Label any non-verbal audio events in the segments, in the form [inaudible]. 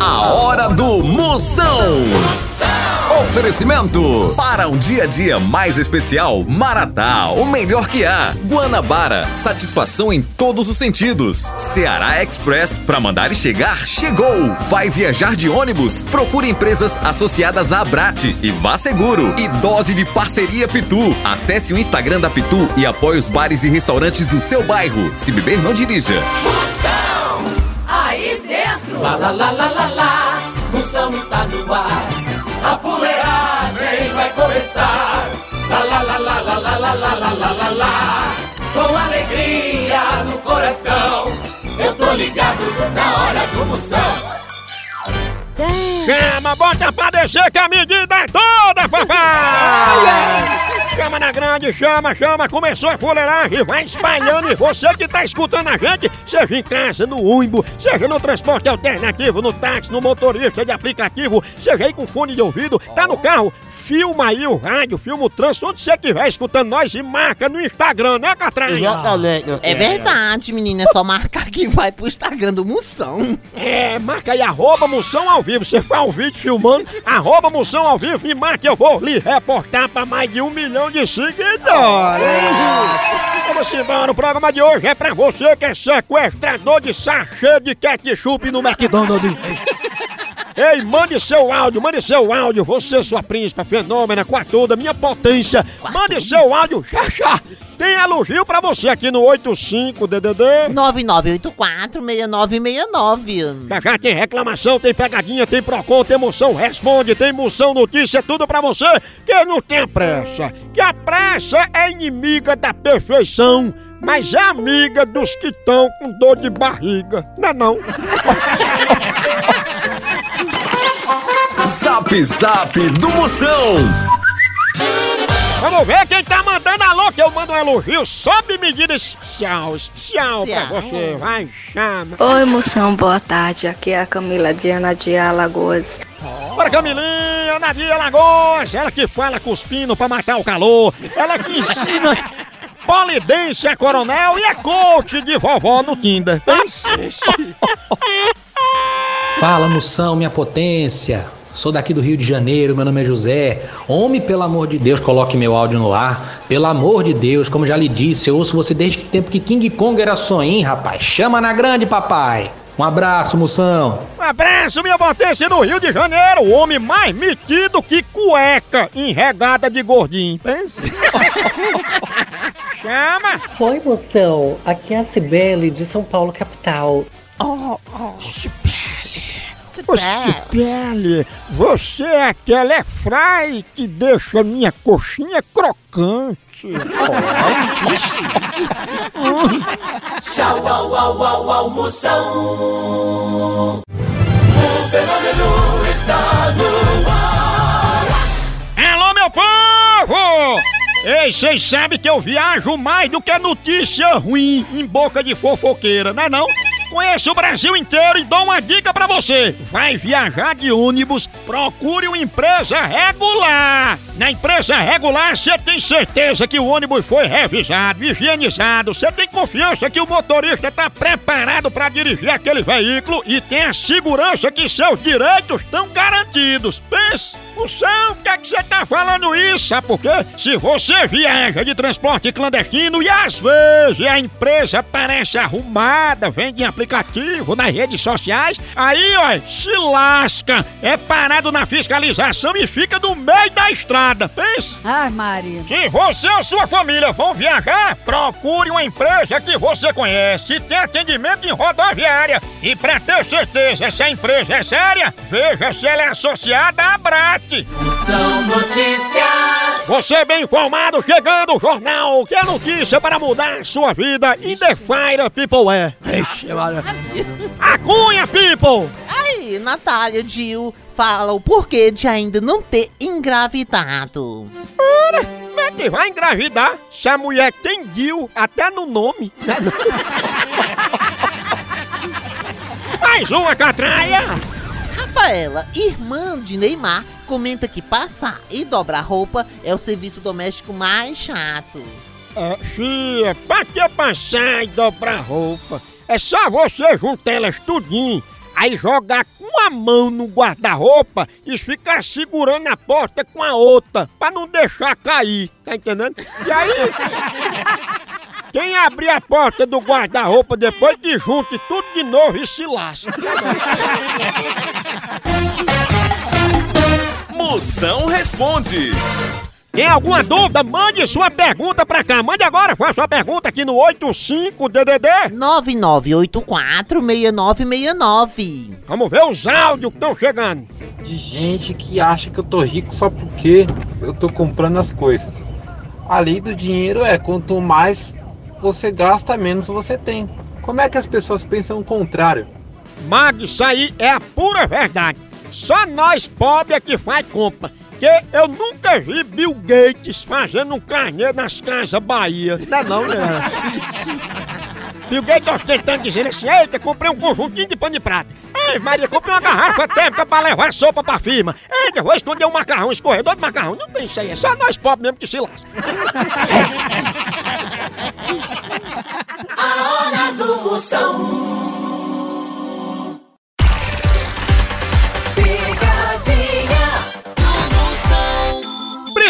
A hora do Moção. Oferecimento para um dia a dia mais especial, Maratá, o melhor que há. Guanabara, satisfação em todos os sentidos. Ceará Express, para mandar e chegar, chegou. Vai viajar de ônibus? Procure empresas associadas à Abrate e vá seguro. E dose de parceria Pitu. Acesse o Instagram da Pitu e apoie os bares e restaurantes do seu bairro. Se beber, não dirija. Moção. Lá, lá, lá, lá, lá, lá. Moção está no ar. A fuleagem vai começar. Lá, lá, lá, lá, lá, lá, lá, lá, lá, lá, lá, lá. Com alegria no coração. Eu tô ligado na hora do Moção. Chama, bota pra descer que a medida é toda, papai! Chama na grande, chama, chama, começou a fuleiragem, vai espalhando. E você que tá escutando a gente, seja em casa, no ônibus, seja no transporte alternativo, no táxi, no motorista de aplicativo, seja aí com fone de ouvido, tá no carro, filma aí o rádio, filma o trânsito, onde você estiver escutando nós e marca no Instagram, né, Catrinha? Exatamente. É verdade, menina. É só marcar que vai pro Instagram do Moção. É, marca aí, arroba Moção ao vivo. Você faz um vídeo filmando, arroba Moção ao vivo e marca, eu vou lhe reportar pra mais de um milhão de seguidores. Vamos embora, o programa de hoje é pra você que é sequestrador de sachê de ketchup no McDonald's. Ei, mande seu áudio, mande seu áudio, você, sua príncipa, fenômena, com a toda, minha potência. Mande seu áudio, já, já. Tem elogio pra você aqui no 85DDD. 9984-6969. Já já tem reclamação, tem pegadinha, tem Procon, tem moção, responde, tem moção, notícia, tudo pra você que não tem pressa. Que a pressa é inimiga da perfeição, mas é amiga dos que estão com dor de barriga. Não é não? [laughs] Zap Zap do Moção. Vamos ver quem tá mandando alô, que eu mando um elogio sob medida especial, especial pra você. Vai, chama. Oi, moção, boa tarde. Aqui é a Camila Diana de Alagoas. Bora, Camilinha, Nadia Lagoas, ela que fala cuspindo pra matar o calor, ela que ensina [laughs] polidência coronel e é coach de vovó no Tinder. Fala, moção, minha potência. Sou daqui do Rio de Janeiro, meu nome é José. Homem, pelo amor de Deus, coloque meu áudio no ar. Pelo amor de Deus, como já lhe disse, eu ouço você desde que tempo que King Kong era sonho, rapaz. Chama na grande, papai. Um abraço, moção. Um abraço, minha potência no Rio de Janeiro, o homem mais metido que cueca enregada de gordinho. Pensa? [laughs] Chama! Oi, moção. Aqui é a Cibele de São Paulo, capital. Ô. Cipele, você é aquela é fry que deixa minha coxinha crocante. [laughs] Tchau, au, au, au, au, Moção. O fenômeno está no ar. Alô, meu povo! Ei, vocês sabem que eu viajo mais do que notícia ruim em boca de fofoqueira, não é não? Conheço o Brasil inteiro e dou uma dica pra você. Vai viajar de ônibus, procure uma empresa regular. Na empresa regular, você tem certeza que o ônibus foi revisado, higienizado. Você tem confiança que o motorista está preparado para dirigir aquele veículo e tem a segurança que seus direitos estão garantidos. Pense! Moção, por que é que você tá falando isso? Sabe por quê? Se você viaja de transporte clandestino e às vezes a empresa parece arrumada, vende em aplicativo, nas redes sociais, aí, ó, se lasca, é parado na fiscalização e fica no meio da estrada. Pensa! Ai, Maria. Se você ou sua família vão viajar, procure uma empresa que você conhece e tem atendimento em rodoviária. E para ter certeza se a empresa é séria, veja se ela é associada à Brat. São notícias. Você bem informado, chegando o jornal, que é notícia para mudar sua vida e The Fire People é. Ixi, Maria. A Cunha People! Aí, Natália Gil fala o porquê de ainda não ter engravidado. Ora, como é que vai engravidar se a mulher tem Gil até no nome? né? [laughs] Mais uma catraia! Rafaela, irmã de Neymar, comenta que passar e dobrar roupa é o serviço doméstico mais chato. É, fia, pra que passar e dobrar roupa? É só você juntar elas tudinho, aí jogar com a mão no guarda-roupa e ficar segurando a porta com a outra, pra não deixar cair, tá entendendo? E aí. Quem abrir a porta do guarda-roupa depois que junte tudo de novo e se lasca. Moção responde. Tem alguma dúvida? Mande sua pergunta pra cá. Mande agora, faça sua pergunta aqui no 85DDD. 99846969. Vamos ver os áudios que estão chegando. de gente que acha que eu tô rico só porque eu tô comprando as coisas. A lei do dinheiro é quanto mais você gasta, menos você tem. Como é que as pessoas pensam o contrário? Mag, isso aí é a pura verdade. Só nós pobres é que faz compra. Porque eu nunca vi Bill Gates fazendo um carneiro nas casas Bahia. Não é não, né? [laughs] Bill Gates ostentando dizendo assim, eita, comprei um conjuntinho de pano de prata. Ei, Maria, comprei uma garrafa térmica pra levar sopa pra firma. Eita, vou esconder um macarrão, escorredor de macarrão. Não tem isso aí, é só nós pobres mesmo que se lasca. [laughs] A hora do Moção.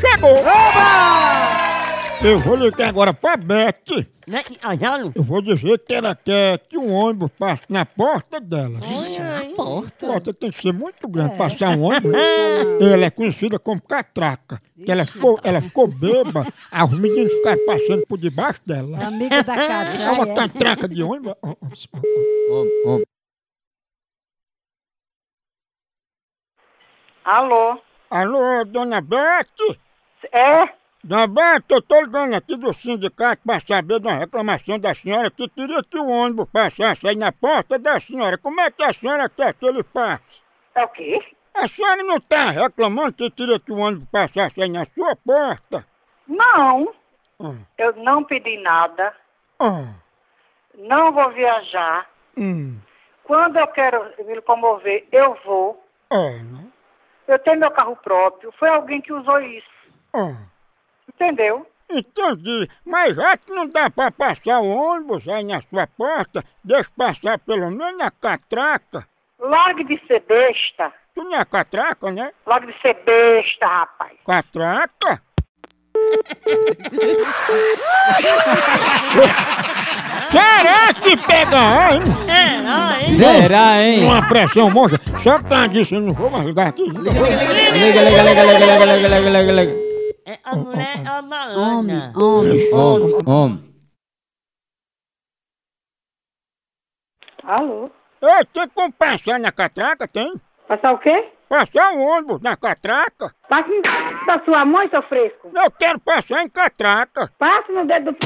chegou! Eu vou ligar agora pra Beth. Né? Eu vou dizer que ela quer que um ônibus passe na porta dela. Na porta. A porta tem que ser muito grande pra passar um ônibus. [laughs] Ela é conhecida como catraca. Que ela ficou, ela ficou bêbada, aí os meninos ficaram passando por debaixo dela. Amiga da É casa. uma catraca de ônibus. [laughs] Ó, ó, ó. Alô? Alô, dona Beth? É? Beth, eu tô ligando aqui do sindicato pra saber de uma reclamação da senhora que queria que o ônibus passasse aí na porta da senhora. Como é que a senhora quer que ele passe? É o quê? A senhora não tá reclamando que queria que o ônibus passasse aí na sua porta? Não, Ah, eu não pedi nada. ah, Não vou viajar. hum, Quando eu quero me locomover, eu vou. é, né? Eu tenho meu carro próprio. Foi alguém que usou isso. Ah, Entendeu? entendi. Mas já que não dá pra passar o ônibus aí na sua porta, deixa passar pelo menos na catraca. Largue de ser besta. Tu não é catraca, né? Largue de ser besta, rapaz. Catraca? Será que pega, hein? Será, hein? Uma pressão monstro. Só que tá disso, eu não vou mais ligar aqui. Liga, liga, liga, liga, liga, liga, liga, liga, liga. É a mulher é uma Homem, Ana. homem. Homem, homem. Alô? Ei, tem como passar na catraca, tem? Passar o quê? Passar o ônibus na catraca? Passe no da sua mãe, seu fresco. Eu quero passar em catraca. Passe no dedo do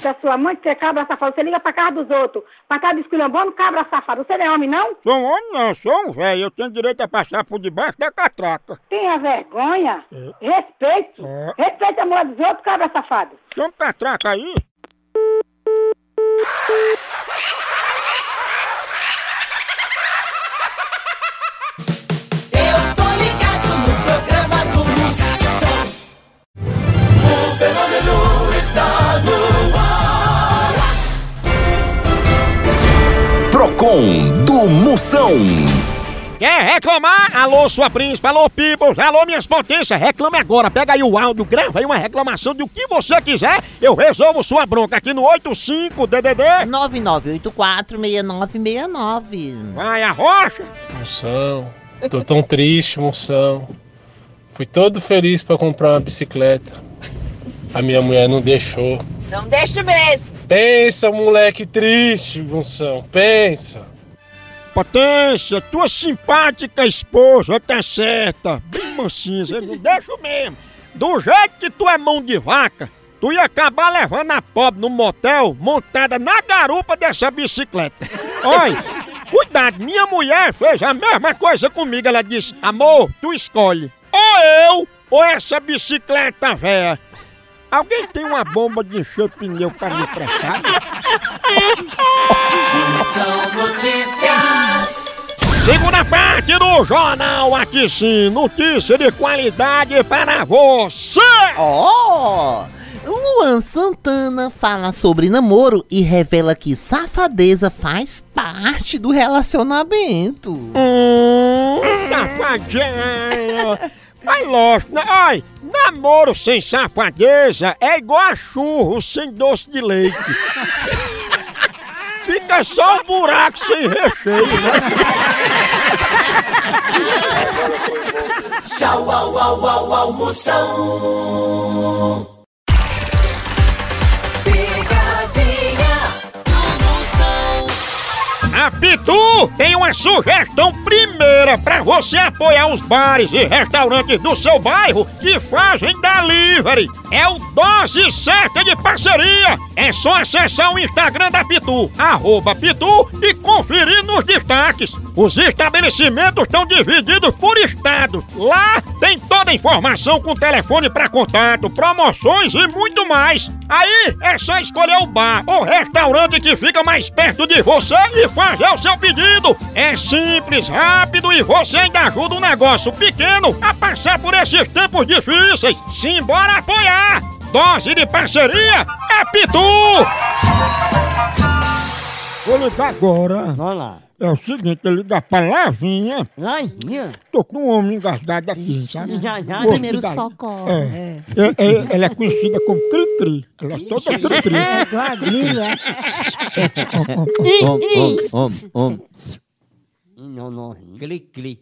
da sua mãe, que você é cabra safado. Você liga pra casa dos outros. Pra estar desculhambando, cabra safado. Você não é homem, não? Sou um homem não, sou um velho. Eu tenho direito a passar por debaixo da catraca. Tenha vergonha. Respeito. É. A mulher dos outros, cabra safado. Chama catraca aí. Moção. Quer reclamar? Alô, sua príncipe, alô, people, alô, minhas potências, reclame agora. Pega aí o áudio, grava aí uma reclamação do que você quiser. Eu resolvo sua bronca aqui no 85DDD. 99846969. Vai, a rocha. Moção, tô tão triste, moção. Fui todo feliz pra comprar uma bicicleta. A minha mulher não deixou. Não deixa mesmo. Pensa, moleque triste, moção, pensa. Potência, tua simpática esposa tá certa. Bem mansinha, você não deixa mesmo. Do jeito que tu é mão de vaca, tu ia acabar levando a pobre no motel montada na garupa dessa bicicleta. Olha, cuidado, minha mulher fez a mesma coisa comigo. Ela disse: Amor, tu escolhe. Ou eu, ou essa bicicleta véia. Alguém tem uma bomba de encher pneu pra me prestar? São notícias. Segunda parte do jornal aqui sim, notícia de qualidade para você. Ó! Luan Santana fala sobre namoro e revela que safadeza faz parte do relacionamento. Hum, safadinha. Mas lógico, né? Ai, namoro sem safadeza é igual a churro sem doce de leite. Fica só um buraco sem recheio, né? Tchau, au, au, au, almoção. A Pitu tem uma sugestão primeira para você apoiar os bares e restaurantes do seu bairro que fazem delivery. É o Dose Certa de Parceria. É só acessar o Instagram da Pitu, arroba Pitu, e conferir nos destaques. Os estabelecimentos estão divididos por estados. Lá tem toda a informação com telefone para contato, promoções e muito mais. Aí é só escolher o bar ou restaurante que fica mais perto de você e fazer o seu pedido. É simples, rápido e você ainda ajuda um negócio pequeno a passar por esses tempos difíceis. Simbora apoiar! Dose de parceria é Pitu! Vou ligar agora. Vamos lá. É o seguinte, eu ligar pra Lavinha. Lavinha? Tô com um homem engasgado aqui, sabe? Já, já. Primeiro socorro. É. É, é, ela é conhecida como Cri-Cri. Ela é toda Cri-Cri. É, quadrilha. Om, om, om, om. Não, não. Cli.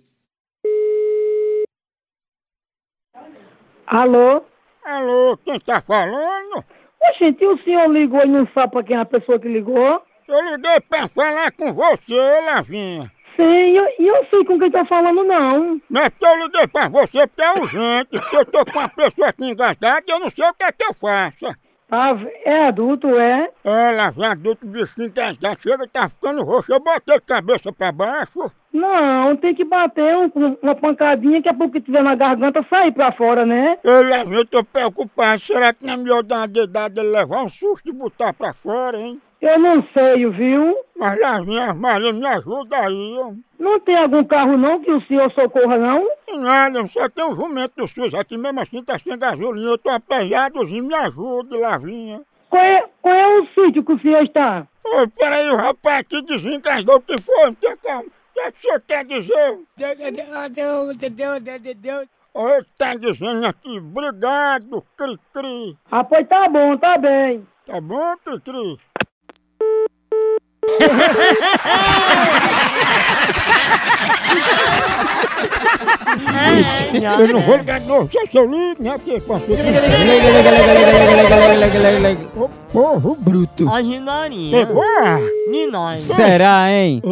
Alô? Alô, quem tá falando? Ô, gente, e o senhor ligou e não sabe pra quem é a pessoa que ligou? Eu liguei pra falar com você, Lavinha. Sim, e eu, eu sei com quem tá falando, não. É porque eu liguei pra você porque é urgente, porque eu tô com uma pessoa aqui engasgada e eu não sei o que é que eu faço. Ah, é adulto, é? É, Lavinha, adulto, bichinho engasgado, chega tá ficando roxo. Eu botei de cabeça pra baixo. Não, tem que bater um- uma pancadinha que é porque tiver na garganta sair pra fora, né? Eu, Lavinha, eu tô preocupado. Será que não é melhor dar uma dedada e levar um susto e botar pra fora, hein? Eu não sei, viu? Mas Lavinha, Maria, me ajuda aí. ó. Não tem algum carro não que o senhor socorra, não? Nada, só tem um jumento do SUS aqui mesmo assim, tá sem gasolina. Eu tô aperreadozinho, me ajude, Lavinha. Qual é, qual é o sítio que o senhor está? Ô, peraí, o rapaz aqui desengasgou o que foi, não tem como. O que é que o senhor quer dizer? Ô, Ele tá dizendo aqui, obrigado, Cri-Cri. Ah, pois tá bom, tá bem. Tá bom, Cri-Cri? Eu não vou ligar de novo, só se eu ligo, né? Porque parceiro. Ô porro bruto. A ginarinha. Pegou? Ninóis. Será, hein?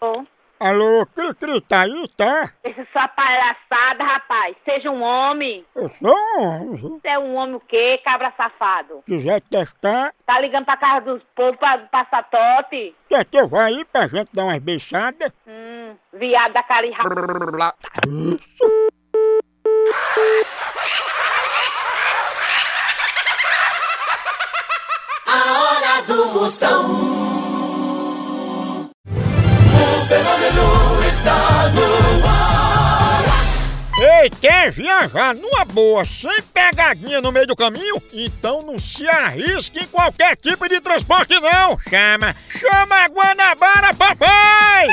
Ô. Alô, Cri-Cri, tá aí, tá? essa sua palhaçada, rapaz. Seja um homem. Eu sou um homem? Você é um homem o quê, cabra safado? quiser testar, Tá ligando pra casa dos povos pra passar tote? quer que eu vá aí pra gente dar umas beijadas? Hum, viado da carirra. A hora do Moção. Está no ar. Ei, quer viajar numa boa, sem pegadinha no meio do caminho? Então não se arrisque em qualquer tipo de transporte não! Chama! Chama a Guanabara, papai!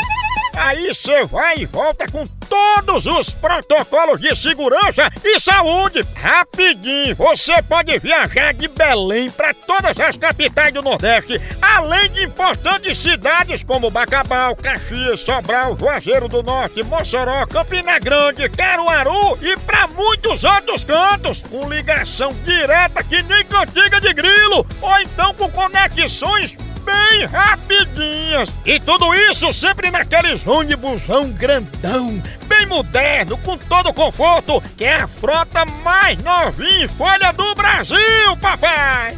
Aí você vai e volta com todos os protocolos de segurança e saúde. Rapidinho, você pode viajar de Belém para todas as capitais do Nordeste, além de importantes cidades como Bacabal, Caxias, Sobral, Juazeiro do Norte, Mossoró, Campina Grande, Caruaru e para muitos outros cantos, com ligação direta que nem cantiga de grilo, ou então com conexões bem rapidinhas. E tudo isso sempre naqueles ônibusão grandão, bem moderno, com todo o conforto, que é a frota mais novinha em folha do Brasil, papai!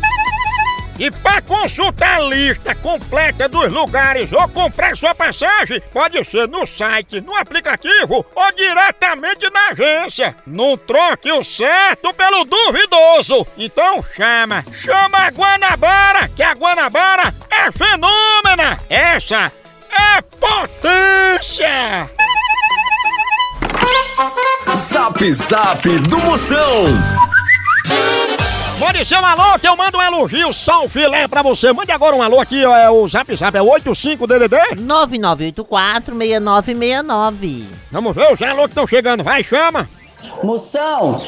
E para consultar a lista completa dos lugares ou comprar sua passagem, pode ser no site, no aplicativo ou diretamente na agência. Não troque o certo pelo duvidoso. Então chama, chama a Guanabara, que a Guanabara é fenômena. Essa é potência. Zap Zap do Moção. Pode ser um alô que eu mando um elogio sal filé pra você. Mande agora um alô aqui, ó, é o Zap Zap, é 85DDD? 9984-6969. Vamos ver os alô que estão chegando, vai, chama. Moção,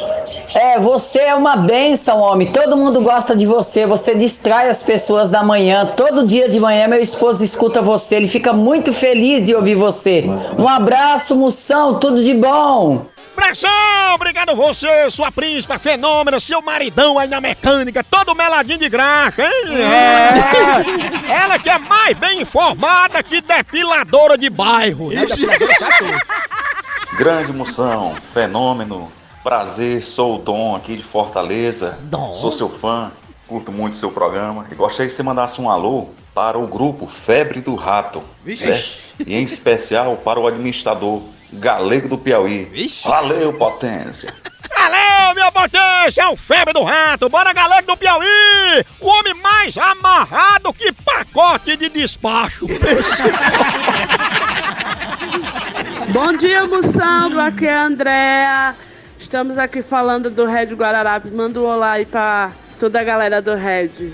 é, você é uma benção, homem. Todo mundo gosta de você. Você distrai as pessoas da manhã. Todo dia de manhã, meu esposo escuta você. Ele fica muito feliz de ouvir você. Um abraço, Moção. Tudo de bom. Abração! Obrigado você, sua príncipa fenômena, seu maridão aí na mecânica, todo meladinho de graxa, hein? É. Ela que é mais bem informada que depiladora de bairro. né? Grande moção, fenômeno, prazer, sou o Dom aqui de Fortaleza. Dom. Sou seu fã, curto muito seu programa e gostaria que você mandasse um alô para o grupo Febre do Rato. Vixe. certo? E em especial para o administrador Galego do Piauí. Valeu, potência! [laughs] Valeu, minha potência, é o febre do rato, bora galera do Piauí! O homem mais amarrado que pacote de despacho. [laughs] Bom dia, Moção. Aqui é a Andréa. Estamos aqui falando do Red Guararapes. Manda um olá aí pra toda a galera do Red.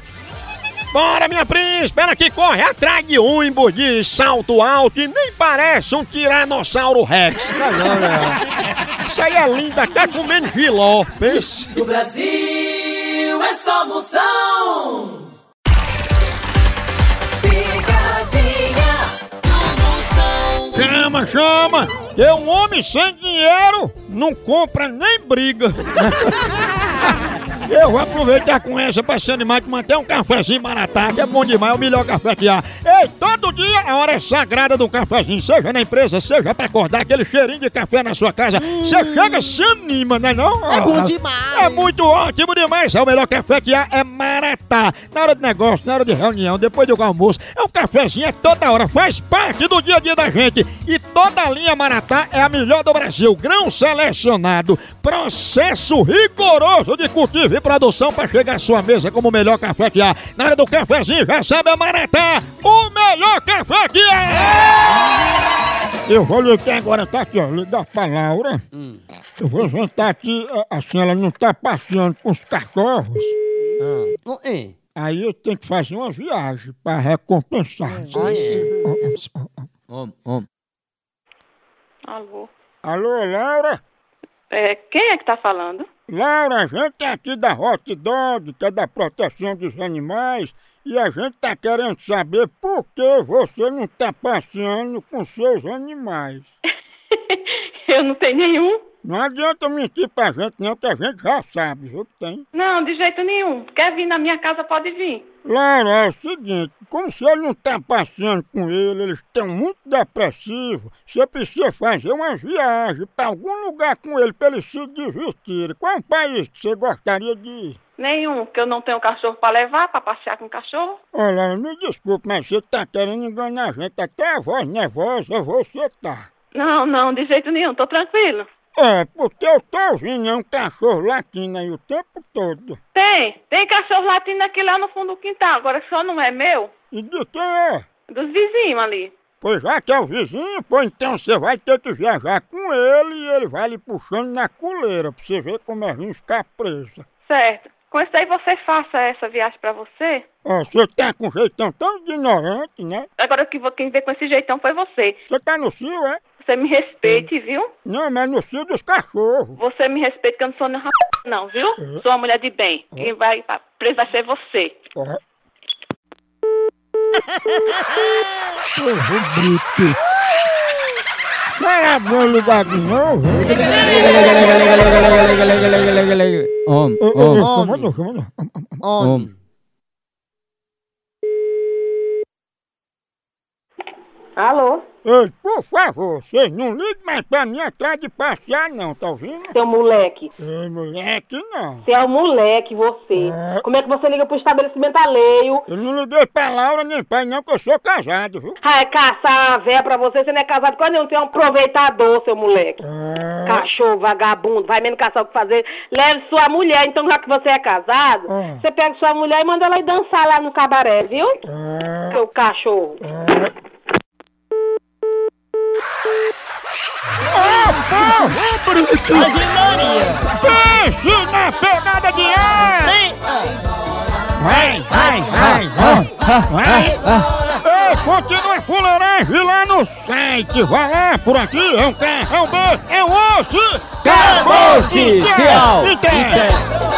Bora, minha príncipe, ela que corre atrás de ônibus de salto alto e nem parece um tiranossauro rex. Não, não, não. Isso aí é linda, até comendo giló. Pensa. No Brasil é só moção. Picadinha do moção. Chama, chama! Que um homem sem dinheiro não compra nem briga. Eu vou aproveitar com essa pra se animar de manter um cafezinho maratá, que é bom demais, é o melhor café que há. Ei, todo dia a hora é sagrada do cafezinho, seja na empresa, seja pra acordar aquele cheirinho de café na sua casa. Você chega, se anima, né não? É bom demais. É muito ótimo demais, é o melhor café que há, é maratá. Na hora de negócio, na hora de reunião, depois do almoço, é um cafezinho, é toda hora, faz parte do dia a dia da gente. E toda a linha maratá é a melhor do Brasil, grão selecionado, processo rigoroso de cultivo e produção para chegar à sua mesa como o melhor café que há. Na hora do cafezinho, já sabe a Maratá, o melhor café que há! Eu vou ligar agora, tá aqui, ó, ligar pra Laura. Eu vou sentar aqui, a- assim, ela não tá passeando com os cachorros. É? Aí eu tenho que fazer uma viagem pra recompensar. Om, om. Alô? Alô, Laura? É, quem é que tá falando? Laura, a gente é aqui da Hot Dog, que é da proteção dos animais, e a gente tá querendo saber por que você não tá passeando com seus animais. [laughs] Eu não tenho nenhum. Não adianta mentir pra gente não, que a gente já sabe, viu que tem. Não, de jeito nenhum. Quer vir na minha casa, pode vir. Laura, é o seguinte, como você não tá passeando com ele, eles estão muito depressivos, você precisa fazer uma viagem pra algum lugar com ele pra eles se divertirem. Qual é o país que você gostaria de ir? Nenhum, que eu não tenho cachorro pra levar, pra passear com cachorro. Olha, me desculpe, mas você tá querendo enganar a gente. Até a voz nervosa você tá. Não, não, de jeito nenhum, tô tranquilo. É, porque eu tô ouvindo é um cachorro latindo aí o tempo todo. Tem, tem cachorro latindo aqui lá no fundo do quintal, agora só não é meu, E de quem é? dos vizinhos ali. Pois já que é o vizinho, pô, então você vai ter que viajar com ele e ele vai lhe puxando na coleira pra você ver como é ruim ficar presa. Certo. Com isso aí você faça essa viagem pra você. Ó, você tá com um jeitão tão ignorante, né? Agora que vo- quem veio com esse jeitão foi você. Você tá no cio, é? Você me respeite, viu? Não, mas no cio dos cachorros. Você me respeite que eu não sou nem rap... não, viu? Sou uma mulher de bem. Quem vai pra preso vai ser você. Bruto. Será bom ligar de novo? Om, Ô, ô, om. ô, chama não, chama não. Om. 嗯 um. 嗯 um. Alô? Ei, por favor, vocês não ligam mais pra mim atrás de passear não, tá ouvindo? Seu moleque. Ei, moleque, não. Você é um moleque, você. Como é que você liga pro estabelecimento alheio? Eu não liguei pra Laura nem pai não, que eu sou casado, viu? Ah, é caçar a véia pra você, você não é casado com nenhum, você é um aproveitador, seu moleque. Cachorro, vagabundo, vai mesmo caçar o que fazer. Leve sua mulher, então já que você é casado, você pega sua mulher e manda ela ir dançar lá no cabaré, viu? Seu cachorro. Bruto! Pense na pegada de ar! Vai, vai, vai, vai, vai! Ei, continua fuleiragem lá no site! Vai lá, por aqui, é um K, é um B, é um osso! Acabou-se! Então, Tchau! então. Então.